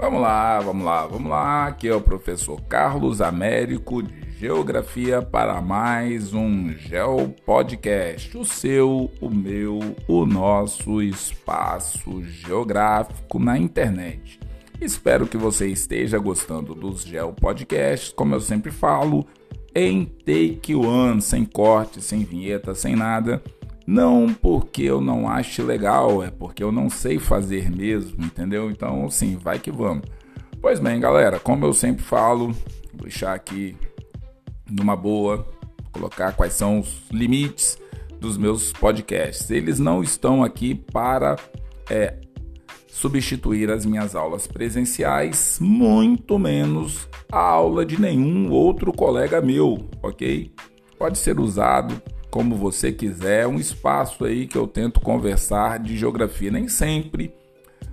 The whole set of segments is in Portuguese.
Vamos lá, vamos lá, vamos lá. Aqui é o professor Carlos Américo de Geografia para mais um Geo Podcast, o seu, o meu, o nosso espaço geográfico na internet. Espero que você esteja gostando dos Geo Podcasts, como eu sempre falo, em take one, sem corte, sem vinheta, sem nada. Não porque eu não ache legal, é porque eu não sei fazer mesmo, entendeu? Então, sim, vai que vamos. Pois bem, galera, como eu sempre falo, vou deixar aqui numa boa, colocar quais são os limites dos meus podcasts. Eles não estão aqui para é, substituir as minhas aulas presenciais, muito menos a aula de nenhum outro colega meu, ok? Pode ser usado como você quiser, um espaço aí que eu tento conversar de geografia. Nem sempre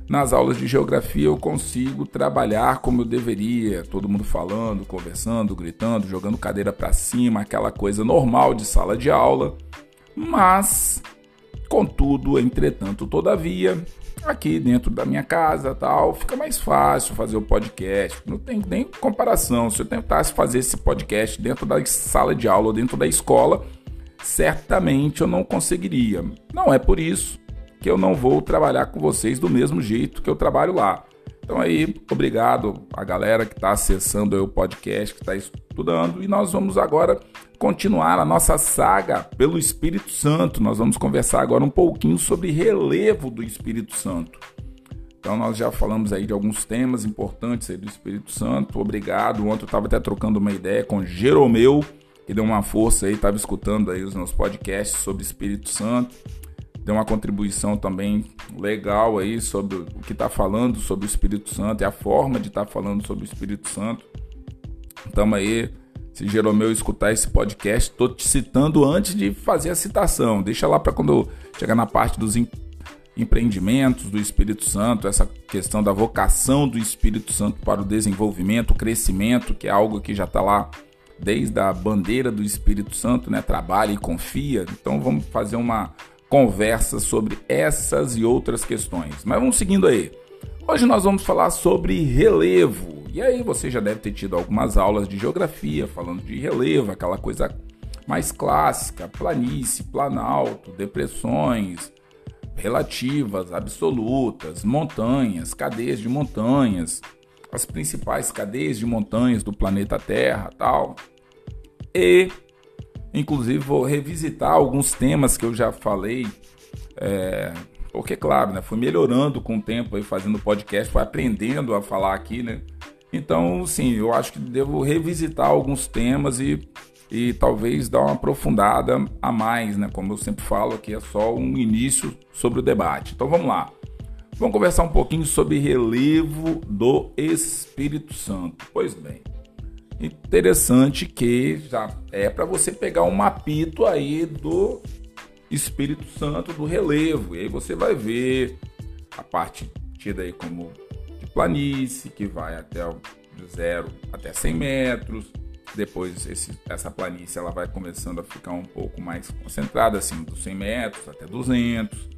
nas aulas de geografia eu consigo trabalhar como eu deveria, todo mundo falando, conversando, gritando, jogando cadeira para cima, aquela coisa normal de sala de aula. Mas, contudo, entretanto, todavia, aqui dentro da minha casa, tal, fica mais fácil fazer o podcast. Não tem nem comparação. Se eu tentasse fazer esse podcast dentro da sala de aula dentro da escola, certamente eu não conseguiria. Não é por isso que eu não vou trabalhar com vocês do mesmo jeito que eu trabalho lá. Então aí, obrigado a galera que está acessando o podcast, que está estudando, e nós vamos agora continuar a nossa saga pelo Espírito Santo. Nós vamos conversar agora um pouquinho sobre relevo do Espírito Santo. Então nós já falamos aí de alguns temas importantes aí do Espírito Santo. Obrigado. Ontem eu estava até trocando uma ideia com Jeromeu, que deu uma força aí, estava escutando aí os meus podcasts sobre Espírito Santo, deu uma contribuição também legal aí sobre o que está falando sobre o Espírito Santo e a forma de estar tá falando sobre o Espírito Santo. Então aí, se Jeromeu escutar esse podcast, estou te citando antes de fazer a citação. Deixa lá para quando chegar na parte dos empreendimentos do Espírito Santo, essa questão da vocação do Espírito Santo para o desenvolvimento, o crescimento, que é algo que já está lá desde a bandeira do Espírito Santo, né? Trabalha e confia. Então vamos fazer uma conversa sobre essas e outras questões. Mas vamos seguindo aí. Hoje nós vamos falar sobre relevo. E aí você já deve ter tido algumas aulas de geografia falando de relevo, aquela coisa mais clássica, planície, planalto, depressões relativas, absolutas, montanhas, cadeias de montanhas, as principais cadeias de montanhas do planeta Terra, tal. E, inclusive, vou revisitar alguns temas que eu já falei, é, porque, claro, né, fui melhorando com o tempo aí fazendo podcast, fui aprendendo a falar aqui, né? Então, sim, eu acho que devo revisitar alguns temas e, e talvez dar uma aprofundada a mais, né? Como eu sempre falo aqui, é só um início sobre o debate. Então, vamos lá. Vamos conversar um pouquinho sobre relevo do Espírito Santo. Pois bem, interessante que já é para você pegar um mapito aí do Espírito Santo do relevo. E aí você vai ver a parte tida aí como de planície, que vai até o zero até 100 metros. Depois esse, essa planície ela vai começando a ficar um pouco mais concentrada, assim, dos 100 metros até 200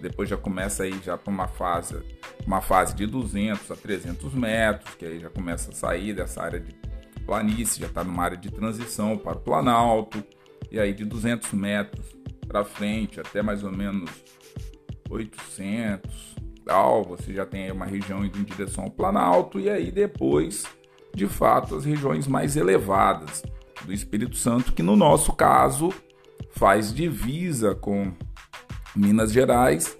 depois já começa aí já para uma fase, uma fase de 200 a 300 metros, que aí já começa a sair dessa área de planície, já está numa área de transição para o planalto, e aí de 200 metros para frente até mais ou menos 800, tal, você já tem aí uma região indo em direção ao planalto, e aí depois, de fato, as regiões mais elevadas do Espírito Santo, que no nosso caso faz divisa com Minas Gerais,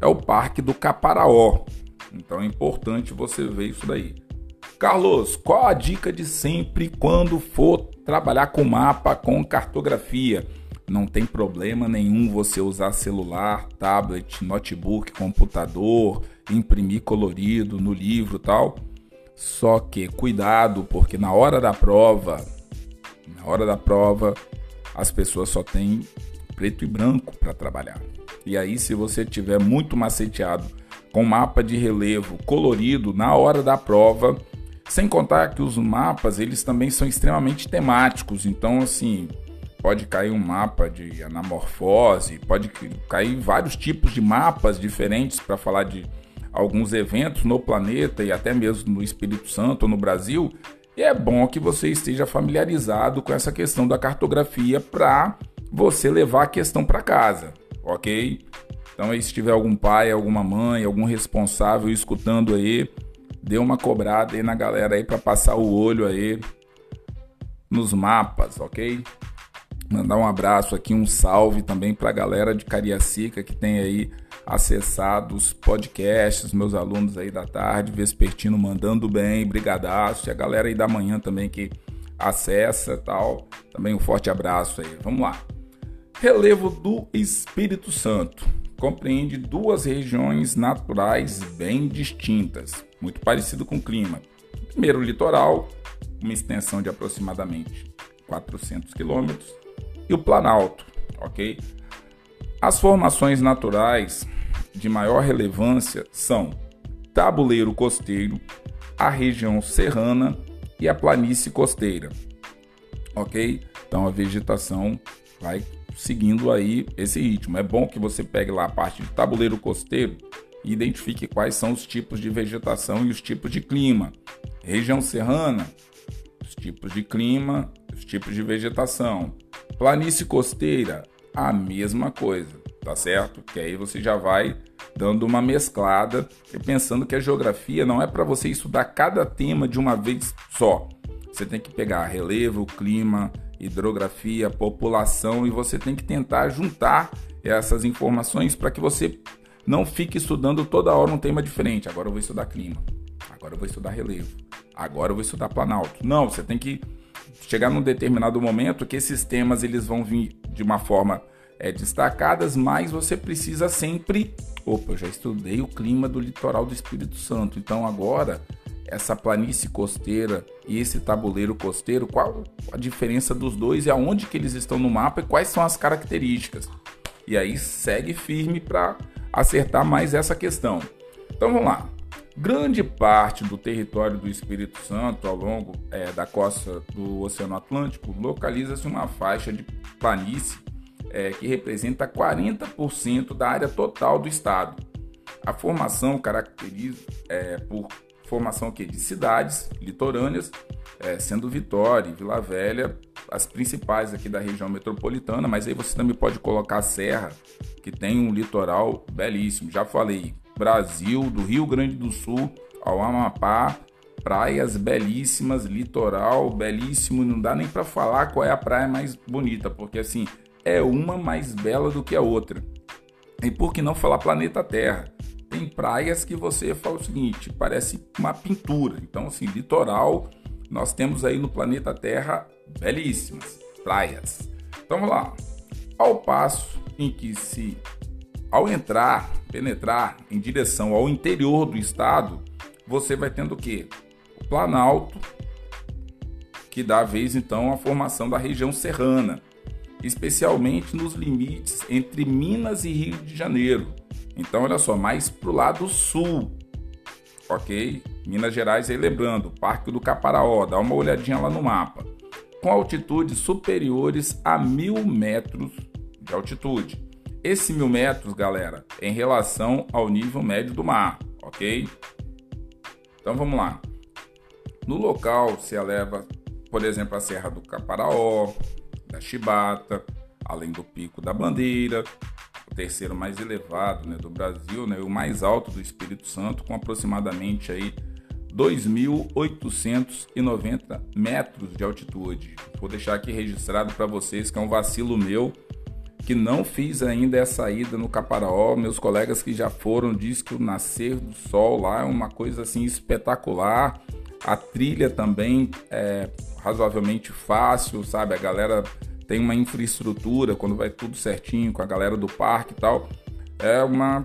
é o Parque do Caparaó. Então é importante você ver isso daí. Carlos, qual a dica de sempre quando for trabalhar com mapa, com cartografia? Não tem problema nenhum você usar celular, tablet, notebook, computador, imprimir colorido no livro tal. Só que cuidado, porque na hora da prova, na hora da prova, as pessoas só têm preto e branco para trabalhar. E aí, se você tiver muito maceteado com mapa de relevo colorido na hora da prova, sem contar que os mapas eles também são extremamente temáticos. Então, assim, pode cair um mapa de anamorfose, pode cair vários tipos de mapas diferentes para falar de alguns eventos no planeta e até mesmo no Espírito Santo, no Brasil, e é bom que você esteja familiarizado com essa questão da cartografia para você levar a questão para casa, ok? Então, aí, se tiver algum pai, alguma mãe, algum responsável escutando aí, dê uma cobrada aí na galera aí para passar o olho aí nos mapas, ok? Mandar um abraço aqui, um salve também para a galera de Cariacica que tem aí acessado os podcasts, meus alunos aí da tarde, Vespertino mandando bem, brigadaço, e a galera aí da manhã também que acessa tal, também um forte abraço aí. Vamos lá. Relevo do Espírito Santo compreende duas regiões naturais bem distintas, muito parecido com o clima. Primeiro, o litoral, uma extensão de aproximadamente 400 quilômetros, e o Planalto, ok? As formações naturais de maior relevância são tabuleiro costeiro, a região serrana e a planície costeira. Ok? Então a vegetação vai seguindo aí esse ritmo. É bom que você pegue lá a parte de tabuleiro costeiro e identifique quais são os tipos de vegetação e os tipos de clima. Região serrana, os tipos de clima, os tipos de vegetação. Planície costeira, a mesma coisa tá certo? Que aí você já vai dando uma mesclada e pensando que a geografia não é para você estudar cada tema de uma vez só. Você tem que pegar relevo, clima, hidrografia, população e você tem que tentar juntar essas informações para que você não fique estudando toda hora um tema diferente. Agora eu vou estudar clima, agora eu vou estudar relevo, agora eu vou estudar planalto. Não, você tem que chegar num determinado momento que esses temas eles vão vir de uma forma é, destacadas, mas você precisa sempre. Opa, eu já estudei o clima do litoral do Espírito Santo, então agora essa planície costeira e esse tabuleiro costeiro, qual a diferença dos dois e aonde que eles estão no mapa e quais são as características. E aí segue firme para acertar mais essa questão. Então vamos lá. Grande parte do território do Espírito Santo, ao longo é, da costa do Oceano Atlântico, localiza-se uma faixa de planície é, que representa 40% da área total do estado. A formação caracteriza é, por formação aqui de cidades litorâneas, é, sendo Vitória e Vila Velha as principais aqui da região metropolitana, mas aí você também pode colocar a Serra, que tem um litoral belíssimo. Já falei, Brasil, do Rio Grande do Sul ao Amapá, praias belíssimas, litoral belíssimo, não dá nem para falar qual é a praia mais bonita, porque assim, é uma mais bela do que a outra. E por que não falar planeta Terra? Tem praias que você fala o seguinte, parece uma pintura. Então, assim, litoral, nós temos aí no planeta Terra belíssimas praias. Então, vamos lá. Ao passo em que se, ao entrar, penetrar em direção ao interior do estado, você vai tendo o quê? O Planalto, que dá vez então a formação da região serrana especialmente nos limites entre Minas e Rio de Janeiro. Então, olha só, mais para o lado sul, ok? Minas Gerais, aí lembrando, Parque do Caparaó, dá uma olhadinha lá no mapa. Com altitudes superiores a mil metros de altitude. Esse mil metros, galera, é em relação ao nível médio do mar, ok? Então vamos lá. No local se eleva, por exemplo, a Serra do Caparaó, da Chibata, além do Pico da Bandeira, terceiro mais elevado né, do Brasil, né, o mais alto do Espírito Santo, com aproximadamente aí 2.890 metros de altitude. Vou deixar aqui registrado para vocês que é um vacilo meu que não fiz ainda essa ida no Caparaó. Meus colegas que já foram dizem que o nascer do sol lá é uma coisa assim espetacular. A trilha também é razoavelmente fácil, sabe? A galera tem uma infraestrutura quando vai tudo certinho com a galera do parque e tal. É uma,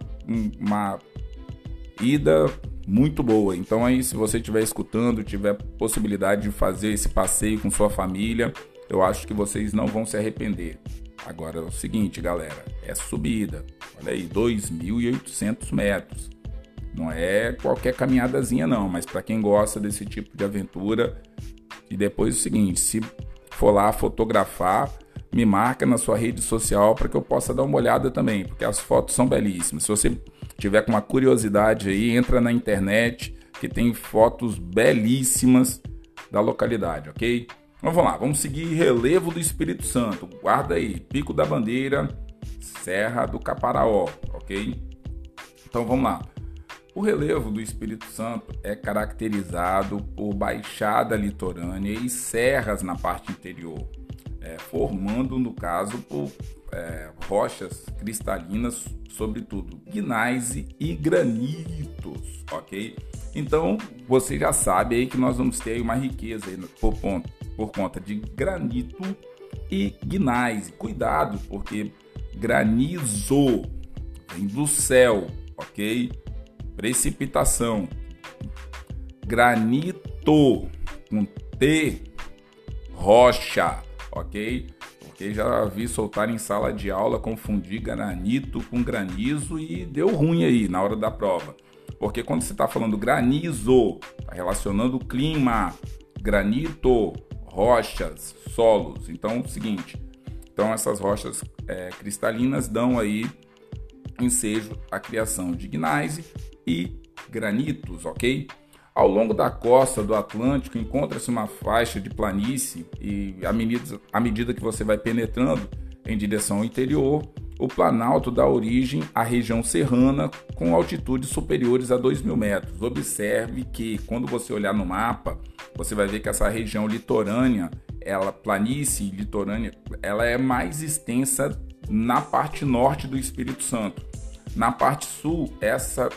uma ida muito boa. Então aí, se você estiver escutando, tiver possibilidade de fazer esse passeio com sua família, eu acho que vocês não vão se arrepender. Agora é o seguinte, galera, é subida. Olha aí, 2.800 metros. Não é qualquer caminhadazinha não, mas para quem gosta desse tipo de aventura, e depois é o seguinte, se for lá fotografar, me marca na sua rede social para que eu possa dar uma olhada também, porque as fotos são belíssimas. Se você tiver com uma curiosidade aí, entra na internet que tem fotos belíssimas da localidade, ok? Então vamos lá, vamos seguir relevo do Espírito Santo. Guarda aí, Pico da Bandeira, Serra do Caparaó, ok? Então vamos lá. O relevo do Espírito Santo é caracterizado por baixada litorânea e serras na parte interior, é, formando, no caso, por é, rochas cristalinas, sobretudo gneiss e granitos, ok? Então você já sabe aí que nós vamos ter uma riqueza aí por, ponto, por conta de granito e gneiss. Cuidado, porque granizo vem do céu, ok? Precipitação. Granito com T, rocha, ok? Porque já vi soltar em sala de aula confundir granito com granizo e deu ruim aí na hora da prova. Porque quando você está falando granizo, está relacionando o clima, granito, rochas, solos. Então, é o seguinte, então essas rochas é, cristalinas dão aí ensejo à criação de gneiss e granitos, ok? Ao longo da costa do Atlântico encontra-se uma faixa de planície e à medida, à medida que você vai penetrando em direção ao interior, o Planalto dá origem à região serrana com altitudes superiores a 2 mil metros. Observe que quando você olhar no mapa, você vai ver que essa região litorânea, ela planície litorânea, ela é mais extensa na parte norte do Espírito Santo. Na parte sul, essa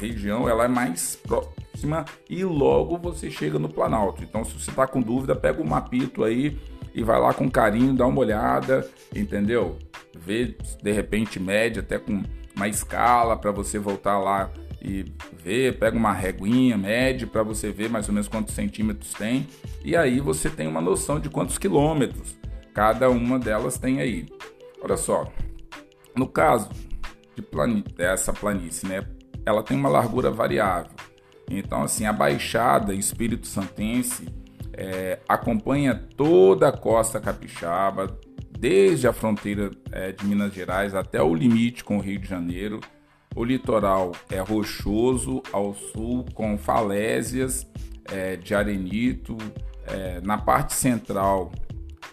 região ela é mais próxima e logo você chega no Planalto. Então, se você está com dúvida, pega o um mapito aí e vai lá com carinho, dá uma olhada, entendeu? Vê de repente média até com uma escala para você voltar lá e ver, pega uma reguinha média para você ver mais ou menos quantos centímetros tem e aí você tem uma noção de quantos quilômetros cada uma delas tem aí. Olha só, no caso de dessa planície, né, ela tem uma largura variável. Então, assim, a Baixada Espírito Santense é, acompanha toda a costa capixaba, desde a fronteira é, de Minas Gerais até o limite com o Rio de Janeiro. O litoral é rochoso ao sul, com falésias é, de arenito. É, na parte central,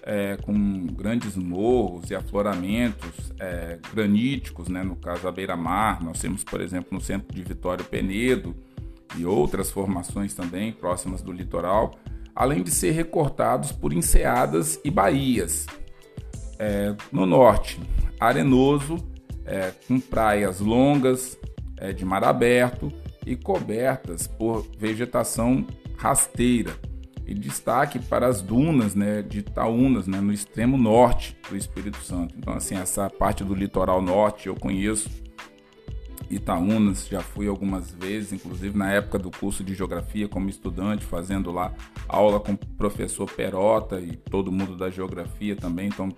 é, com grandes morros e afloramentos é, graníticos, né? no caso a beira-mar. Nós temos, por exemplo, no centro de Vitória Penedo e outras formações também próximas do litoral além de ser recortados por enseadas e baías. É, no norte, arenoso, é, com praias longas, é, de mar aberto e cobertas por vegetação rasteira. E destaque para as dunas né, de Itaúnas, né, no extremo norte do Espírito Santo. Então, assim, essa parte do litoral norte eu conheço Itaúnas, já fui algumas vezes, inclusive na época do curso de geografia como estudante, fazendo lá aula com o professor Perota e todo mundo da geografia também, então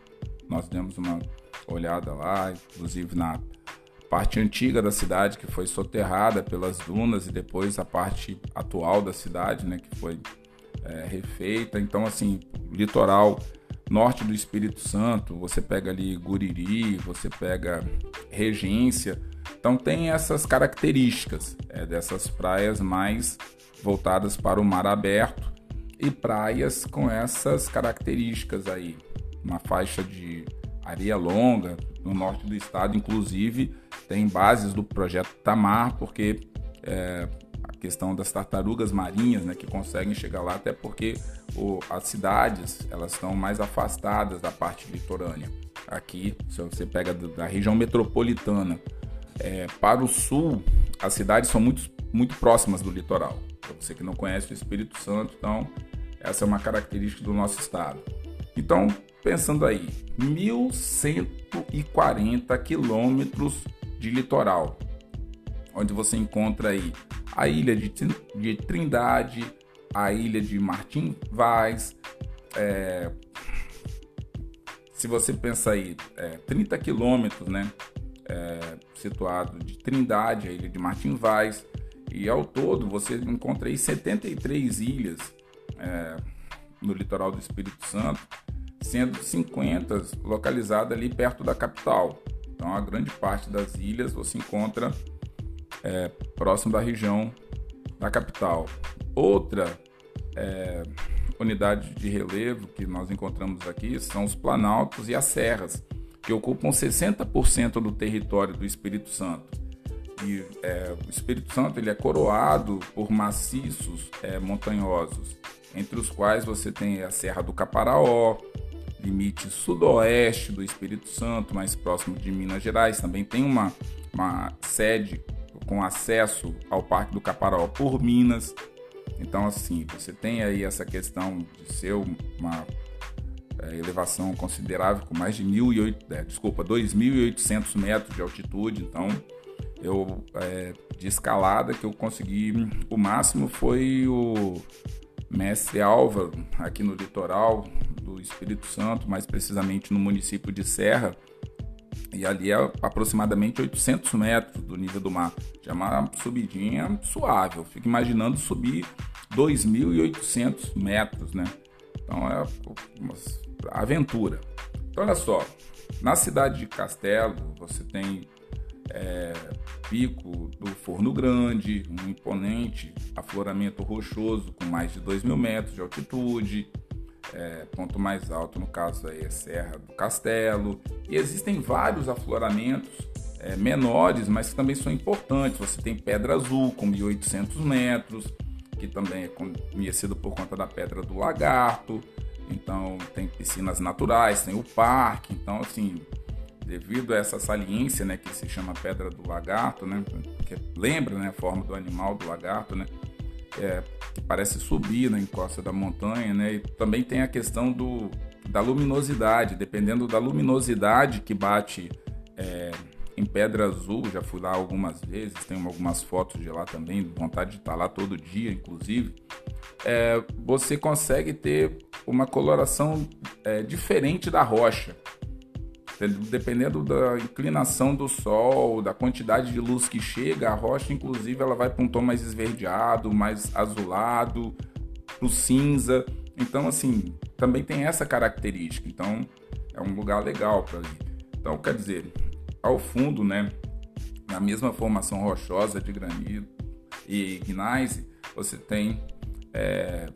nós demos uma olhada lá, inclusive na parte antiga da cidade que foi soterrada pelas dunas e depois a parte atual da cidade, né, que foi é, refeita. Então, assim, litoral norte do Espírito Santo, você pega ali Guriri, você pega Regência, então tem essas características é, dessas praias mais voltadas para o mar aberto e praias com essas características aí. Uma faixa de areia longa no norte do estado, inclusive tem bases do projeto Tamar, porque é, questão das tartarugas marinhas, né, que conseguem chegar lá, até porque o, as cidades elas estão mais afastadas da parte litorânea. Aqui, se você pega da região metropolitana, é, para o sul, as cidades são muito, muito próximas do litoral. Para você que não conhece o Espírito Santo, então essa é uma característica do nosso estado. Então, pensando aí, 1.140 quilômetros de litoral, onde você encontra aí a ilha de, de Trindade, a ilha de Martim Vaz, é, se você pensar aí, é, 30 quilômetros, né? é, situado de Trindade, a ilha de Martim Vaz, e ao todo você encontra aí 73 ilhas é, no litoral do Espírito Santo, sendo 50 localizadas ali perto da capital. Então, a grande parte das ilhas você encontra é, próximo da região da capital. Outra é, unidade de relevo que nós encontramos aqui são os planaltos e as serras, que ocupam 60% do território do Espírito Santo. E é, o Espírito Santo ele é coroado por maciços é, montanhosos, entre os quais você tem a Serra do Caparaó, limite sudoeste do Espírito Santo, mais próximo de Minas Gerais. Também tem uma, uma sede com acesso ao Parque do Caparaó por Minas. Então, assim, você tem aí essa questão de ser uma é, elevação considerável, com mais de 1.800, é, desculpa, 2.800 metros de altitude. Então, eu é, de escalada que eu consegui, o máximo foi o Mestre Álvaro, aqui no litoral do Espírito Santo, mais precisamente no município de Serra, e ali é aproximadamente 800 metros do nível do mar. Já é uma subidinha suave. Eu fico imaginando subir 2.800 metros, né? Então é uma aventura. Então olha só, na cidade de Castelo você tem é, pico do Forno Grande, um imponente afloramento rochoso com mais de 2 mil metros de altitude. É, ponto mais alto, no caso aí, é Serra do Castelo. E existem vários afloramentos é, menores, mas que também são importantes. Você tem Pedra Azul, com 1.800 metros, que também é conhecido por conta da Pedra do Lagarto. Então, tem piscinas naturais, tem o parque. Então, assim, devido a essa saliência, né, que se chama pedra do lagarto, né, que lembra, né, a forma do animal do lagarto, né, é, parece subir na encosta da montanha, né, e também tem a questão do, da luminosidade, dependendo da luminosidade que bate é, em Pedra Azul, já fui lá algumas vezes, tenho algumas fotos de lá também, vontade de estar lá todo dia, inclusive. É, você consegue ter uma coloração é, diferente da rocha dependendo da inclinação do sol, da quantidade de luz que chega, a rocha, inclusive, ela vai para um tom mais esverdeado, mais azulado, pro cinza. Então, assim, também tem essa característica. Então, é um lugar legal para ir. Então, quer dizer, ao fundo, né, na mesma formação rochosa de granito e gneiss, você tem é,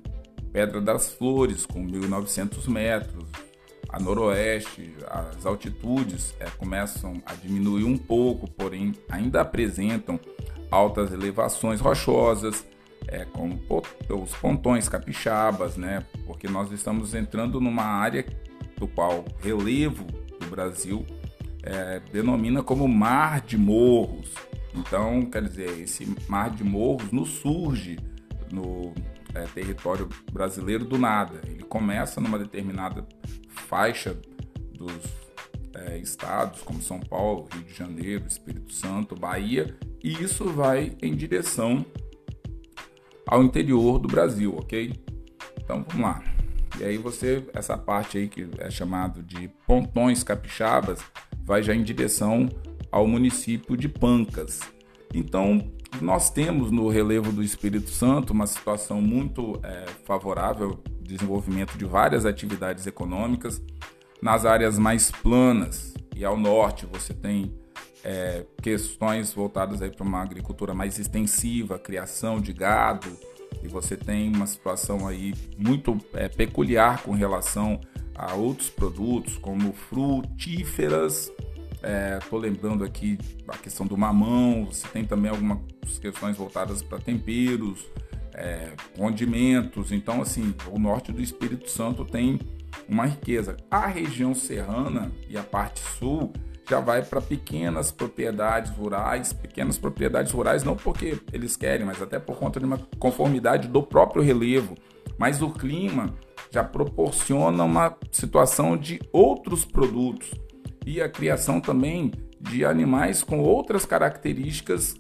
Pedra das Flores com 1.900 metros, a noroeste, as altitudes é, começam a diminuir um pouco, porém ainda apresentam altas elevações rochosas, é, como os pontões capixabas, né? Porque nós estamos entrando numa área do qual relevo do Brasil é, denomina como mar de morros. Então, quer dizer, esse mar de morros nos surge no é, território brasileiro do nada. Ele começa numa determinada faixa dos é, estados como São Paulo, Rio de Janeiro, Espírito Santo, Bahia, e isso vai em direção ao interior do Brasil, ok? Então vamos lá. E aí você, essa parte aí que é chamado de pontões capixabas, vai já em direção ao município de Pancas. Então nós temos no relevo do Espírito Santo uma situação muito é, favorável desenvolvimento de várias atividades econômicas. Nas áreas mais planas e ao norte você tem é, questões voltadas para uma agricultura mais extensiva, criação de gado, e você tem uma situação aí muito é, peculiar com relação a outros produtos como frutíferas. Estou é, lembrando aqui a questão do mamão. Você tem também algumas questões voltadas para temperos, é, condimentos. Então, assim, o norte do Espírito Santo tem uma riqueza. A região serrana e a parte sul já vai para pequenas propriedades rurais, pequenas propriedades rurais não porque eles querem, mas até por conta de uma conformidade do próprio relevo. Mas o clima já proporciona uma situação de outros produtos e a criação também de animais com outras características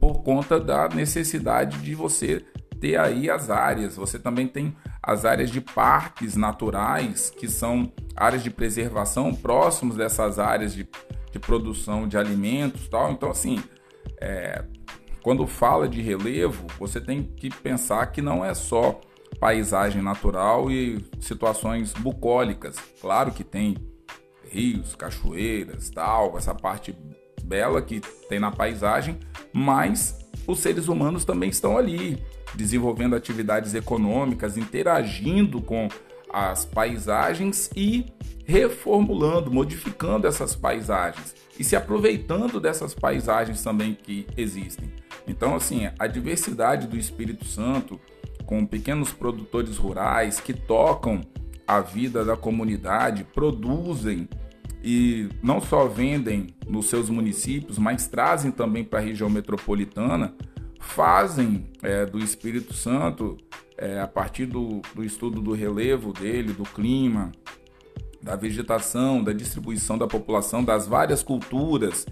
por conta da necessidade de você ter aí as áreas. Você também tem as áreas de parques naturais, que são áreas de preservação próximos dessas áreas de, de produção de alimentos tal. Então, assim, é, quando fala de relevo, você tem que pensar que não é só paisagem natural e situações bucólicas. Claro que tem rios, cachoeiras, tal, essa parte bela que tem na paisagem, mas os seres humanos também estão ali, desenvolvendo atividades econômicas, interagindo com as paisagens e reformulando, modificando essas paisagens e se aproveitando dessas paisagens também que existem. Então, assim, a diversidade do Espírito Santo, com pequenos produtores rurais que tocam a vida da comunidade, produzem e não só vendem nos seus municípios, mas trazem também para a região metropolitana, fazem é, do Espírito Santo, é, a partir do, do estudo do relevo dele, do clima, da vegetação, da distribuição da população, das várias culturas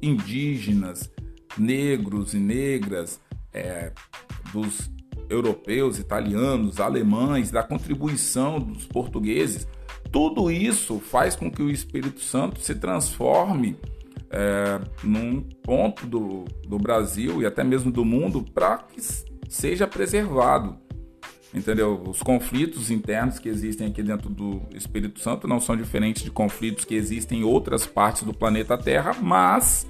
indígenas, negros e negras, é, dos europeus, italianos, alemães, da contribuição dos portugueses tudo isso faz com que o Espírito Santo se transforme é, num ponto do, do Brasil e até mesmo do mundo para que seja preservado. Entendeu? Os conflitos internos que existem aqui dentro do Espírito Santo não são diferentes de conflitos que existem em outras partes do planeta Terra, mas,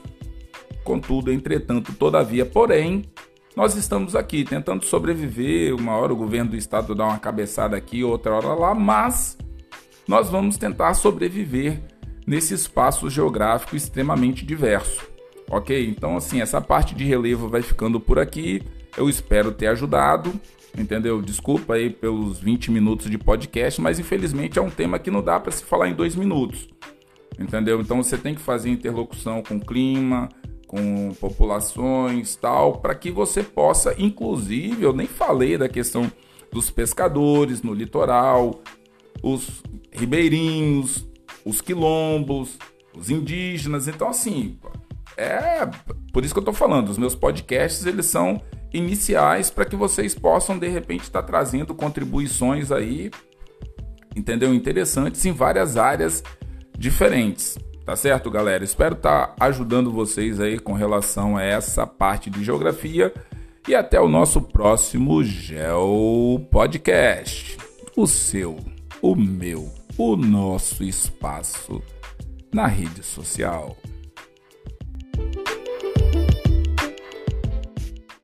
contudo, entretanto, todavia, porém, nós estamos aqui tentando sobreviver. Uma hora o governo do estado dá uma cabeçada aqui, outra hora lá, mas nós vamos tentar sobreviver nesse espaço geográfico extremamente diverso. Ok? Então, assim, essa parte de relevo vai ficando por aqui. Eu espero ter ajudado. Entendeu? Desculpa aí pelos 20 minutos de podcast, mas infelizmente é um tema que não dá para se falar em dois minutos. Entendeu? Então você tem que fazer interlocução com clima, com populações, tal, para que você possa, inclusive, eu nem falei da questão dos pescadores no litoral, os ribeirinhos, os quilombos, os indígenas. Então, assim, é por isso que eu estou falando. Os meus podcasts eles são iniciais para que vocês possam de repente estar tá trazendo contribuições aí, entendeu? Interessantes em várias áreas diferentes. Tá certo, galera? Espero estar tá ajudando vocês aí com relação a essa parte de geografia. E até o nosso próximo Geo Podcast. O seu, o meu o nosso espaço na rede social.